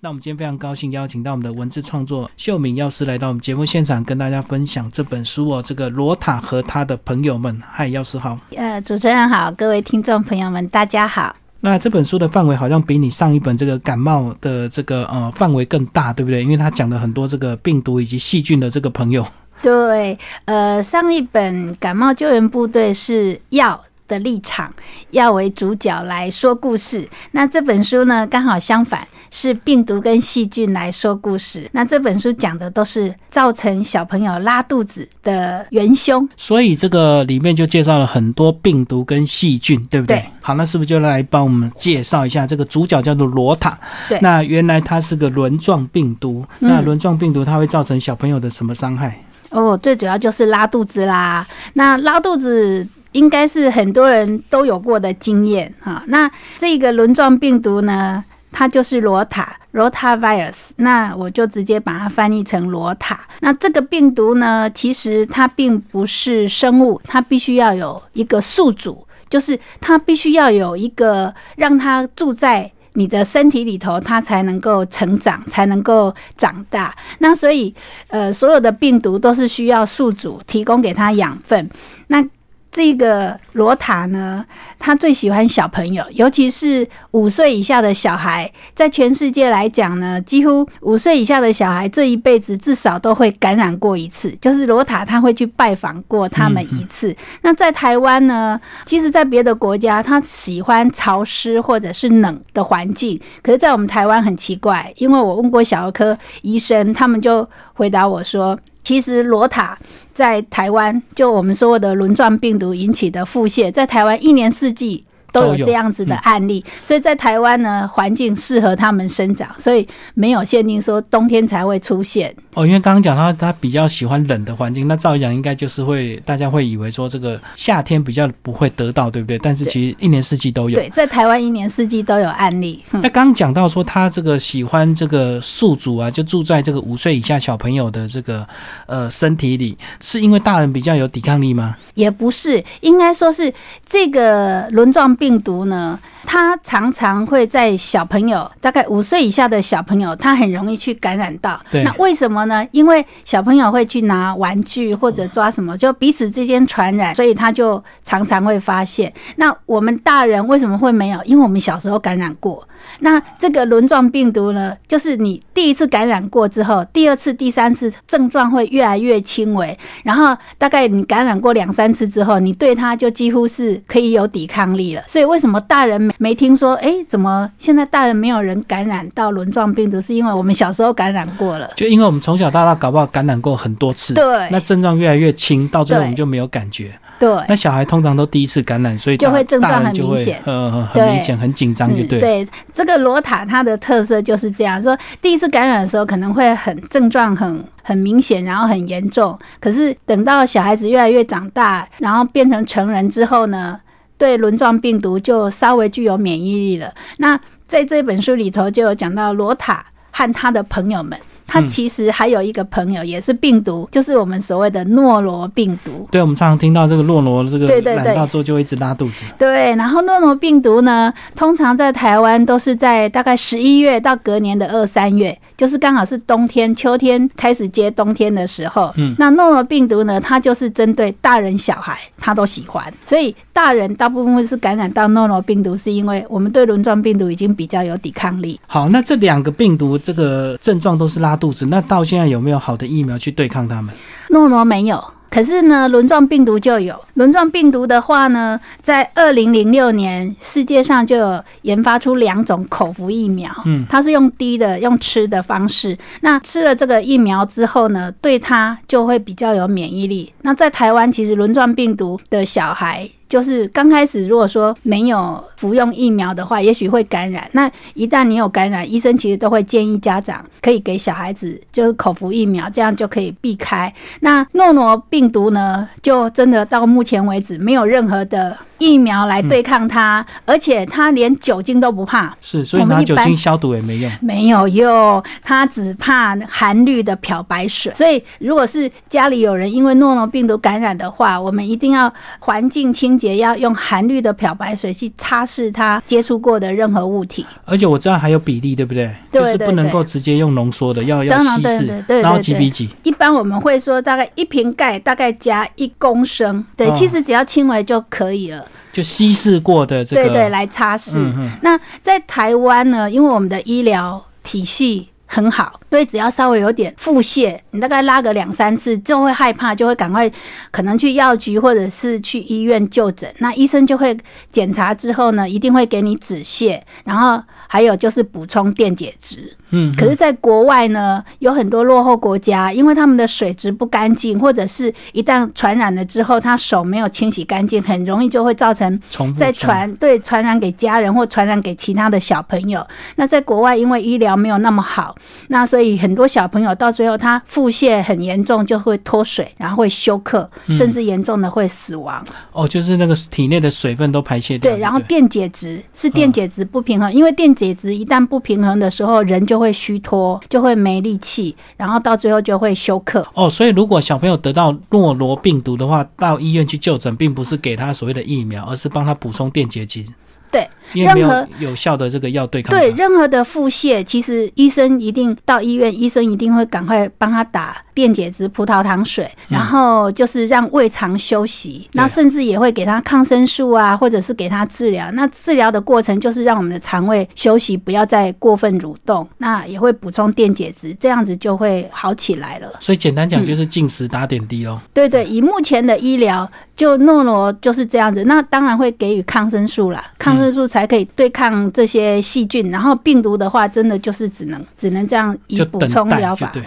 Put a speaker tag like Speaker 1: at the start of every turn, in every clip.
Speaker 1: 那我们今天非常高兴邀请到我们的文字创作秀敏药师来到我们节目现场，跟大家分享这本书哦。这个罗塔和他的朋友们，嗨，药师好。
Speaker 2: 呃，主持人好，各位听众朋友们，大家好。
Speaker 1: 那这本书的范围好像比你上一本这个感冒的这个呃范围更大，对不对？因为他讲了很多这个病毒以及细菌的这个朋友。
Speaker 2: 对，呃，上一本感冒救援部队是药。的立场要为主角来说故事，那这本书呢刚好相反，是病毒跟细菌来说故事。那这本书讲的都是造成小朋友拉肚子的元凶，
Speaker 1: 所以这个里面就介绍了很多病毒跟细菌，对不对？好，那是不是就来帮我们介绍一下这个主角叫做罗塔？
Speaker 2: 对，
Speaker 1: 那原来它是个轮状病毒。那轮状病毒它会造成小朋友的什么伤害？
Speaker 2: 哦，最主要就是拉肚子啦。那拉肚子。应该是很多人都有过的经验哈。那这个轮状病毒呢，它就是罗塔 （Rotavirus）。那我就直接把它翻译成罗塔。那这个病毒呢，其实它并不是生物，它必须要有一个宿主，就是它必须要有一个让它住在你的身体里头，它才能够成长，才能够长大。那所以，呃，所有的病毒都是需要宿主提供给它养分。那这个罗塔呢，他最喜欢小朋友，尤其是五岁以下的小孩。在全世界来讲呢，几乎五岁以下的小孩这一辈子至少都会感染过一次。就是罗塔他会去拜访过他们一次。那在台湾呢，其实，在别的国家，他喜欢潮湿或者是冷的环境。可是，在我们台湾很奇怪，因为我问过小儿科医生，他们就回答我说。其实罗塔在台湾，就我们说的轮状病毒引起的腹泻，在台湾一年四季。都有这样子的案例，所以在台湾呢，环境适合它们生长，所以没有限定说冬天才会出现。
Speaker 1: 哦，因为刚刚讲到它比较喜欢冷的环境，那照理讲应该就是会大家会以为说这个夏天比较不会得到，对不对？但是其实一年四季都有。
Speaker 2: 对，在台湾一年四季都有案例。
Speaker 1: 那刚刚讲到说他这个喜欢这个宿主啊，就住在这个五岁以下小朋友的这个呃身体里，是因为大人比较有抵抗力吗？
Speaker 2: 也不是，应该说是这个轮状。病毒呢，它常常会在小朋友，大概五岁以下的小朋友，他很容易去感染到。那为什么呢？因为小朋友会去拿玩具或者抓什么，就彼此之间传染，所以他就常常会发现。那我们大人为什么会没有？因为我们小时候感染过。那这个轮状病毒呢，就是你第一次感染过之后，第二次、第三次症状会越来越轻微，然后大概你感染过两三次之后，你对它就几乎是可以有抵抗力了。所以为什么大人没听说？哎，怎么现在大人没有人感染到轮状病毒？是因为我们小时候感染过了，
Speaker 1: 就因为我们从小到大搞不好感染过很多次，
Speaker 2: 对，
Speaker 1: 那症状越来越轻，到最后我们就没有感觉。
Speaker 2: 对，
Speaker 1: 那小孩通常都第一次感染，所以
Speaker 2: 就会症状很明显，
Speaker 1: 呃，很明显，很紧张，就对。
Speaker 2: 对，这个罗塔它的特色就是这样，说第一次感染的时候可能会很症状很很明显，然后很严重。可是等到小孩子越来越长大，然后变成成人之后呢，对轮状病毒就稍微具有免疫力了。那在这本书里头就有讲到罗塔和他的朋友们。他其实还有一个朋友，也是病毒，就是我们所谓的诺罗病毒。
Speaker 1: 对，我们常常听到这个诺罗，这个染到之后就会一直拉肚子。
Speaker 2: 对，然后诺罗病毒呢，通常在台湾都是在大概十一月到隔年的二三月，就是刚好是冬天、秋天开始接冬天的时候。嗯，那诺诺病毒呢，它就是针对大人小孩，他都喜欢，所以大人大部分会是感染到诺诺病毒，是因为我们对轮状病毒已经比较有抵抗力。
Speaker 1: 好，那这两个病毒这个症状都是拉。肚子，那到现在有没有好的疫苗去对抗它们？
Speaker 2: 诺诺没有，可是呢，轮状病毒就有。轮状病毒的话呢，在二零零六年，世界上就有研发出两种口服疫苗，嗯，它是用滴的，用吃的方式。那吃了这个疫苗之后呢，对它就会比较有免疫力。那在台湾，其实轮状病毒的小孩。就是刚开始，如果说没有服用疫苗的话，也许会感染。那一旦你有感染，医生其实都会建议家长可以给小孩子就是口服疫苗，这样就可以避开。那诺诺病毒呢，就真的到目前为止没有任何的疫苗来对抗它，而且它连酒精都不怕。
Speaker 1: 是，所以拿酒精消毒也没用。
Speaker 2: 没有用，它只怕含氯的漂白水。所以，如果是家里有人因为诺诺病毒感染的话，我们一定要环境清洁，要用含氯的漂白水去擦拭它接触过的任何物体。
Speaker 1: 而且我知道还有比例，对不对？
Speaker 2: 对
Speaker 1: 就是不能够直接用浓缩的，要要稀释，然后几比几。
Speaker 2: 一般我们会说，大概一瓶盖大概加一公升。对，其实只要轻微就可以了。
Speaker 1: 就稀释过的这个，
Speaker 2: 对对，来擦拭。那在台湾呢，因为我们的医疗体系很好，所以只要稍微有点腹泻，你大概拉个两三次就会害怕，就会赶快可能去药局或者是去医院就诊。那医生就会检查之后呢，一定会给你止泻，然后还有就是补充电解质。
Speaker 1: 嗯，
Speaker 2: 可是，在国外呢，有很多落后国家，因为他们的水质不干净，或者是一旦传染了之后，他手没有清洗干净，很容易就会造成再传对传染给家人或传染给其他的小朋友。那在国外，因为医疗没有那么好，那所以很多小朋友到最后他腹泻很严重，就会脱水，然后会休克，甚至严重的会死亡。
Speaker 1: 哦，就是那个体内的水分都排泄掉。
Speaker 2: 对，然后电解质是电解质不平衡，因为电解质一旦不平衡的时候，人就会虚脱，就会没力气，然后到最后就会休克。
Speaker 1: 哦，所以如果小朋友得到诺罗病毒的话，到医院去就诊，并不是给他所谓的疫苗，而是帮他补充电解质。
Speaker 2: 对，
Speaker 1: 任何有效的这个药对抗。
Speaker 2: 对，任何的腹泻，其实医生一定到医院，医生一定会赶快帮他打电解质葡萄糖水，然后就是让胃肠休息，那甚至也会给他抗生素啊，或者是给他治疗。那治疗的过程就是让我们的肠胃休息，不要再过分蠕动。那也会补充电解质，这样子就会好起来了。
Speaker 1: 所以简单讲就是进食打点滴哦。
Speaker 2: 对对，以目前的医疗。就诺罗就是这样子，那当然会给予抗生素啦，抗生素才可以对抗这些细菌。然后病毒的话，真的就是只能只能这样以补充疗法，对，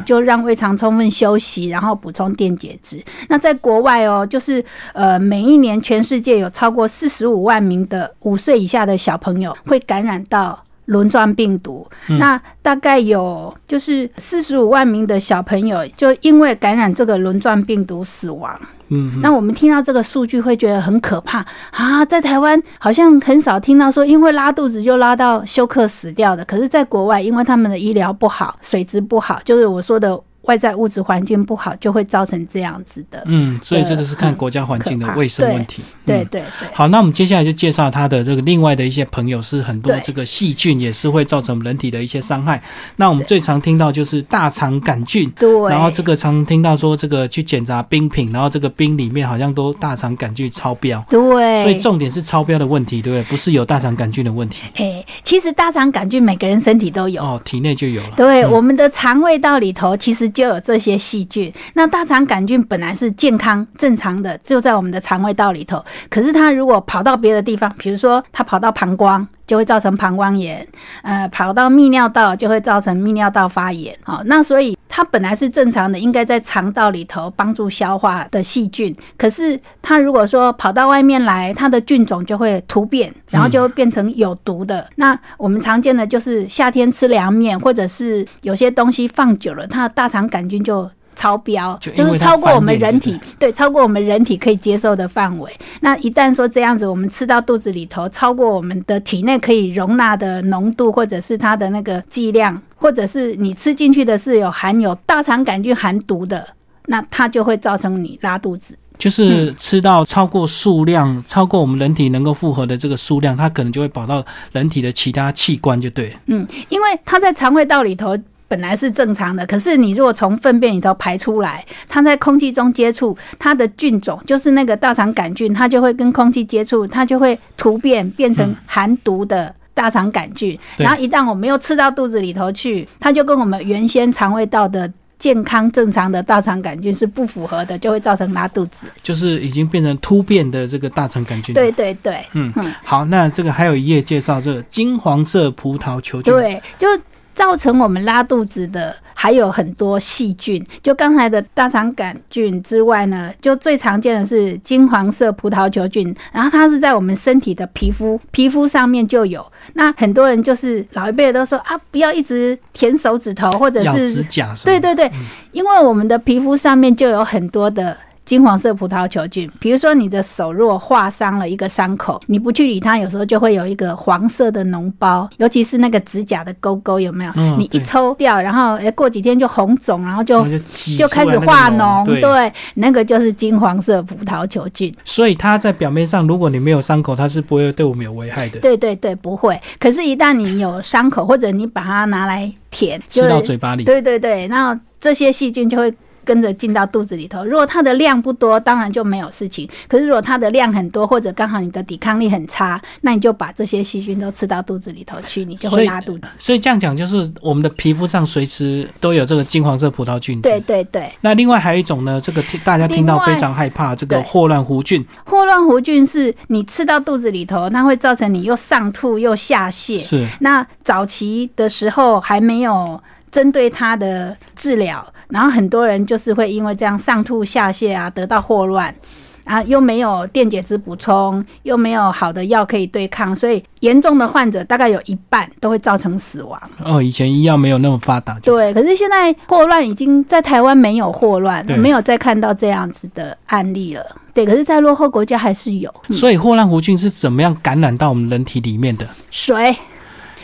Speaker 2: 就让胃肠充分休息，然后补充电解质。那在国外哦，就是呃，每一年全世界有超过四十五万名的五岁以下的小朋友会感染到。轮状病毒，那大概有就是四十五万名的小朋友就因为感染这个轮状病毒死亡。
Speaker 1: 嗯，
Speaker 2: 那我们听到这个数据会觉得很可怕啊！在台湾好像很少听到说因为拉肚子就拉到休克死掉的，可是，在国外因为他们的医疗不好，水质不好，就是我说的。外在物质环境不好，就会造成这样子的。
Speaker 1: 嗯，所以这个是看国家环境的卫生问题。
Speaker 2: 对对对。
Speaker 1: 好，那我们接下来就介绍他的这个另外的一些朋友，是很多这个细菌也是会造成人体的一些伤害。那我们最常听到就是大肠杆菌。
Speaker 2: 对。
Speaker 1: 然后这个常听到说，这个去检查冰品，然后这个冰里面好像都大肠杆菌超标。
Speaker 2: 对。
Speaker 1: 所以重点是超标的问题，对不对？不是有大肠杆菌的问题。
Speaker 2: 哎，其实大肠杆菌每个人身体都有。
Speaker 1: 哦，体内就有了。
Speaker 2: 对，我们的肠胃道里头其实就就有这些。细菌，那大肠杆菌本来是健康正常的，就在我们的肠胃道里头。可是它如果跑到别的地方，比如说它跑到膀胱，就会造成膀胱炎；呃，跑到泌尿道就会造成泌尿道发炎。好，那所以它本来是正常的，应该在肠道里头帮助消化的细菌。可是它如果说跑到外面来，它的菌种就会突变，然后就会变成有毒的。那我们常见的就是夏天吃凉面，或者是有些东西放久了，它的大肠杆菌就。超标就是超过我们人体对超过我们人体可以接受的范围。那一旦说这样子，我们吃到肚子里头，超过我们的体内可以容纳的浓度，或者是它的那个剂量，或者是你吃进去的是有含有大肠杆菌含毒的，那它就会造成你拉肚子。
Speaker 1: 就是吃到超过数量，超过我们人体能够负荷的这个数量，它可能就会跑到人体的其他器官，就对。
Speaker 2: 嗯，因为它在肠胃道里头。本来是正常的，可是你如果从粪便里头排出来，它在空气中接触，它的菌种就是那个大肠杆菌，它就会跟空气接触，它就会突变变成含毒的大肠杆菌。然后一旦我们又吃到肚子里头去，它就跟我们原先肠胃道的健康正常的大肠杆菌是不符合的，就会造成拉肚子。
Speaker 1: 就是已经变成突变的这个大肠杆菌。
Speaker 2: 对对对，
Speaker 1: 嗯嗯。好，那这个还有一页介绍这个金黄色葡萄球菌。
Speaker 2: 对，就。造成我们拉肚子的还有很多细菌，就刚才的大肠杆菌之外呢，就最常见的是金黄色葡萄球菌，然后它是在我们身体的皮肤皮肤上面就有。那很多人就是老一辈的都说啊，不要一直舔手指头或者是
Speaker 1: 指甲，
Speaker 2: 对对对，因为我们的皮肤上面就有很多的。金黄色葡萄球菌。比如说你的手如果划伤了一个伤口，你不去理它，有时候就会有一个黄色的脓包，尤其是那个指甲的沟沟，有没有？
Speaker 1: 嗯
Speaker 2: 你一抽掉，然后诶过几天就红肿，然后就
Speaker 1: 就
Speaker 2: 就开始化脓，
Speaker 1: 对。
Speaker 2: 那个就是金黄色葡萄球菌。
Speaker 1: 所以它在表面上，如果你没有伤口，它是不会对我们有危害的。
Speaker 2: 对对对，不会。可是，一旦你有伤口，或者你把它拿来舔，
Speaker 1: 吃
Speaker 2: 就
Speaker 1: 到嘴巴里，
Speaker 2: 对对对，那这些细菌就会跟着进到肚子里头。如果它的量不多，当然就没有事情。可是如果它的量很多，或者刚好你的抵抗力很差，那你就把这些细菌都吃到肚子里头去，你就会拉肚子。
Speaker 1: 所以这样讲就是我们的皮肤上随时都有这个金黄色葡萄菌。
Speaker 2: 对。对对，
Speaker 1: 那另外还有一种呢，这个大家听到非常害怕，这个霍乱弧菌
Speaker 2: 霍乱弧菌是你吃到肚子里头，它会造成你又上吐又下泻。
Speaker 1: 是
Speaker 2: 那早期的时候还没有针对他的治疗，然后很多人就是会因为这样上吐下泻啊，得到霍乱。啊，又没有电解质补充，又没有好的药可以对抗，所以严重的患者大概有一半都会造成死亡。
Speaker 1: 哦，以前医药没有那么发达，
Speaker 2: 对，可是现在霍乱已经在台湾没有霍乱，没有再看到这样子的案例了。对，可是，在落后国家还是有、嗯
Speaker 1: 所以霍乱弧菌是怎么样感染到我们人体里面的？
Speaker 2: 水。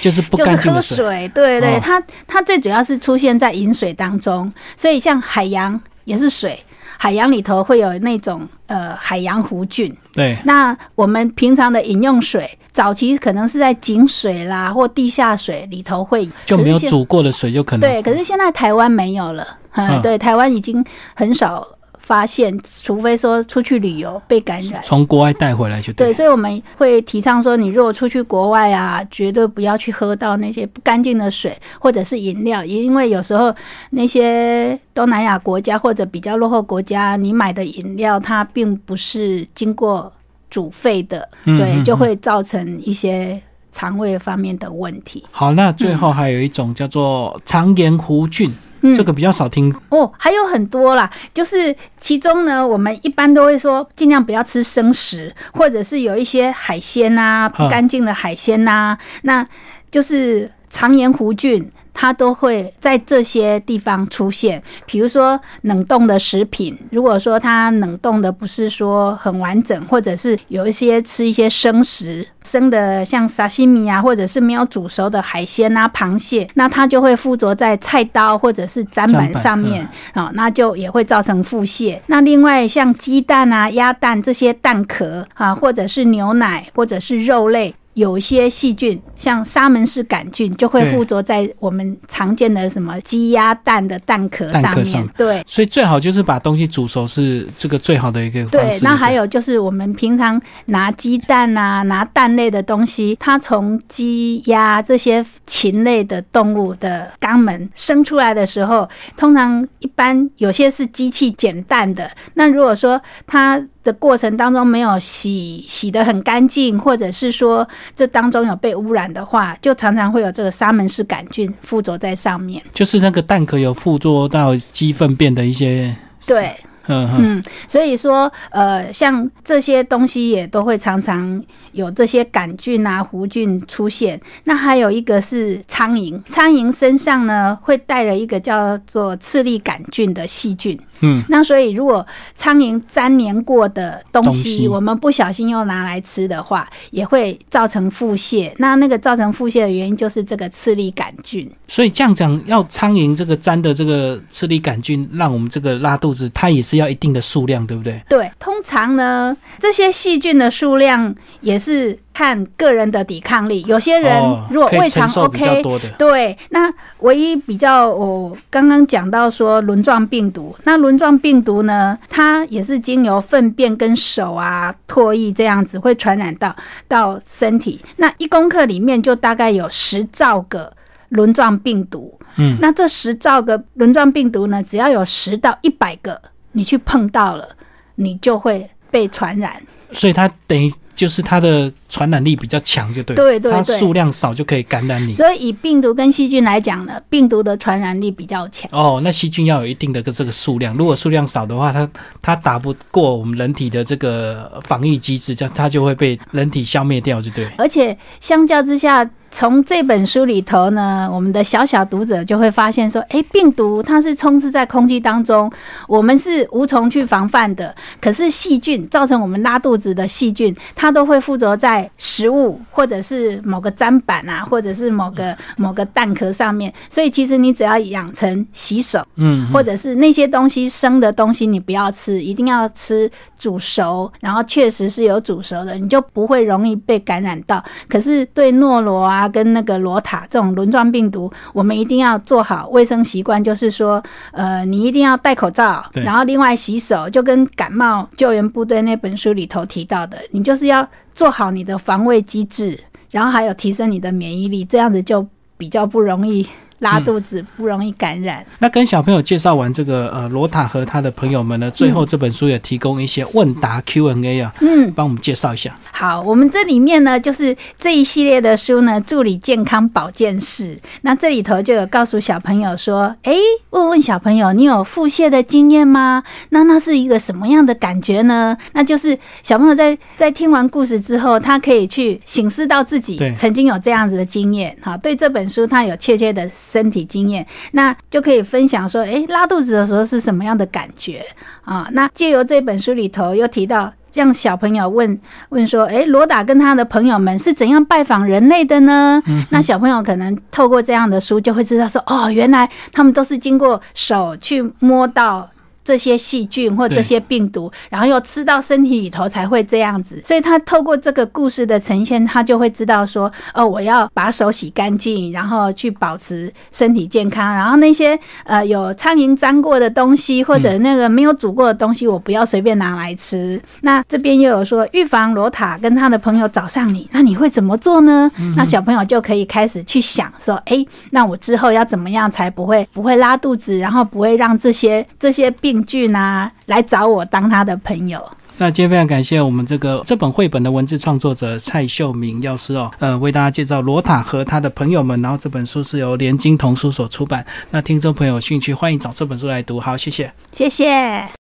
Speaker 1: 就是不干净的水。
Speaker 2: 水，对对，
Speaker 1: 哦
Speaker 2: 它它最主要是出现在饮水当中，所以像海洋也是水，海洋里头会有那种呃海洋弧菌。
Speaker 1: 对，
Speaker 2: 那我们平常的饮用水，早期可能是在井水啦或地下水里头会
Speaker 1: 就没有。煮过的水就可能
Speaker 2: 对，可是现在台湾没有了，嗯，
Speaker 1: 嗯
Speaker 2: 对，台湾已经很少发现，除非说出去旅游被感染。
Speaker 1: 从国外带回来就
Speaker 2: 对，
Speaker 1: 对。
Speaker 2: 所以我们会提倡说，你如果出去国外啊，绝对不要去喝到那些不干净的水或者是饮料，因为有时候那些东南亚国家或者比较落后国家，你买的饮料它并不是经过煮沸的，对，就会造成一些肠胃方面的问题。
Speaker 1: 好，那最后还有一种叫做肠炎弧菌，
Speaker 2: 嗯
Speaker 1: 这个比较少听。
Speaker 2: 哦，还有很多啦，就是其中呢，我们一般都会说尽量不要吃生食，或者是有一些海鲜呐、不干净的海鲜呐、那就是肠炎弧菌。它都会在这些地方出现，比如说冷冻的食品，如果说它冷冻的不是说很完整，或者是有一些吃一些生食，生的像沙西米啊，或者是没有煮熟的海鲜啊、螃蟹，那它就会附着在菜刀或者是砧板上面，哦，那就也会造成腹泻。那另外像鸡蛋啊、鸭蛋这些蛋壳啊，或者是牛奶或者是肉类。有一些细菌，像沙门氏杆菌，就会附着在我们常见的什么鸡鸭蛋的蛋壳上面。对，
Speaker 1: 所以最好就是把东西煮熟，是这个最好的一个方
Speaker 2: 对
Speaker 1: 式。，
Speaker 2: 那还有就是我们平常拿鸡蛋啊、拿蛋类的东西，它从鸡、鸭这些禽类的动物的肛门生出来的时候，通常一般有些是机器捡蛋的。那如果说它的过程当中没有洗洗得很干净，或者是说这当中有被污染的话，就常常会有这个沙门氏杆菌附着在上面。
Speaker 1: 就是那个蛋壳有附着到鸡粪便的一些，
Speaker 2: 对，
Speaker 1: 嗯嗯，
Speaker 2: 嗯，所以说，呃，像这些东西也都会常常有这些杆菌啊、弧菌出现。那还有一个是苍蝇，苍蝇身上呢会带了一个叫做次粒杆菌的细菌。
Speaker 1: 嗯，
Speaker 2: 那所以如果苍蝇粘黏过的东
Speaker 1: 东
Speaker 2: 西，我们不小心又拿来吃的话，也会造成腹泻。那那个造成腹泻的原因就是这个次粒杆菌。
Speaker 1: 所以这样讲，要苍蝇这个粘的这个次粒杆菌，让我们这个拉肚子，它也是要一定的数量，对不对？
Speaker 2: 对，通常呢，这些细菌的数量也是看个人的抵抗力。有些人
Speaker 1: 哦
Speaker 2: 如果胃肠 OK，、
Speaker 1: 多的，
Speaker 2: 对，那唯一比较我刚刚讲到说轮状病毒，那轮状病毒呢，它也是经由粪便跟手啊、唾液这样子会传染到到身体。那一公克里面就大概有十兆个轮状病毒。
Speaker 1: 嗯，
Speaker 2: 那这十兆个轮状病毒呢，只要有十到一百个，你去碰到了，你就会被传染。
Speaker 1: 所以它等于就是它的传染力比较强，就对对。它
Speaker 2: 对对它
Speaker 1: 数量少就可以感染你。
Speaker 2: 所以以病毒跟细菌来讲呢，病毒的传染力比较强。
Speaker 1: 哦，那细菌要有一定的这个数量，如果数量少的话，它它打不过我们人体的这个防御机制，这样它就会被人体消灭掉，就对。
Speaker 2: 而且相较之下，从这本书里头呢，我们的小小读者就会发现说，诶，病毒它是充斥在空气当中，我们是无从去防范的。可是细菌造成我们拉肚子的细菌，它都会附着在食物或者是某个砧板啊，或者是某个某个蛋壳上面。所以其实你只要养成洗手，
Speaker 1: 嗯，
Speaker 2: 或者是那些东西生的东西你不要吃，一定要吃煮熟，然后确实是有煮熟的，你就不会容易被感染到。可是对诺罗啊跟那个罗塔这种轮状病毒，我们一定要做好卫生习惯，就是说，呃，你一定要戴口罩，然后另外洗手，就跟感冒救援部队那本书里头提到的，你就是要做好你的防卫机制，然后还有提升你的免疫力，这样子就比较不容易拉肚子，不容易感染。
Speaker 1: 那跟小朋友介绍完这个呃罗塔和他的朋友们呢，最后这本书也提供一些问答 Q&A 啊，
Speaker 2: 嗯，
Speaker 1: 帮我们介绍一下。
Speaker 2: 好，我们这里面呢，就是这一系列的书呢，助理健康保健室。那这里头就有告诉小朋友说，诶，问问小朋友，你有腹泻的经验吗？那那是一个什么样的感觉呢？那就是小朋友在在听完故事之后，他可以去醒思到自己曾经有这样子的经验，哈，对这本书他有确切的身体经验，那就可以分享说，诶，拉肚子的时候是什么样的感觉啊？那借由这本书里头又提到。让小朋友问问说：“诶，罗达跟他的朋友们是怎样拜访人类的呢？”那小朋友可能透过这样的书，就会知道说：“哦，原来他们都是经过手去摸到。”这些细菌或这些病毒，然后又吃到身体里头才会这样子，所以他透过这个故事的呈现，他就会知道说，哦，我要把手洗干净，然后去保持身体健康，然后那些呃有苍蝇粘过的东西或者那个没有煮过的东西，我不要随便拿来吃。那这边又有说预防罗塔跟他的朋友找上你，那你会怎么做呢？那小朋友就可以开始去想说，哎，那我之后要怎么样才不会不会拉肚子，然后不会让这些这些病菌啊来找我当他的朋友。
Speaker 1: 那今天非常感谢我们这个这本绘本的文字创作者蔡秀明药师哦，呃，为大家介绍罗塔和他的朋友们。然后这本书是由联经童书所出版。那听众朋友有兴趣，欢迎找这本书来读。好，谢谢。
Speaker 2: 谢谢。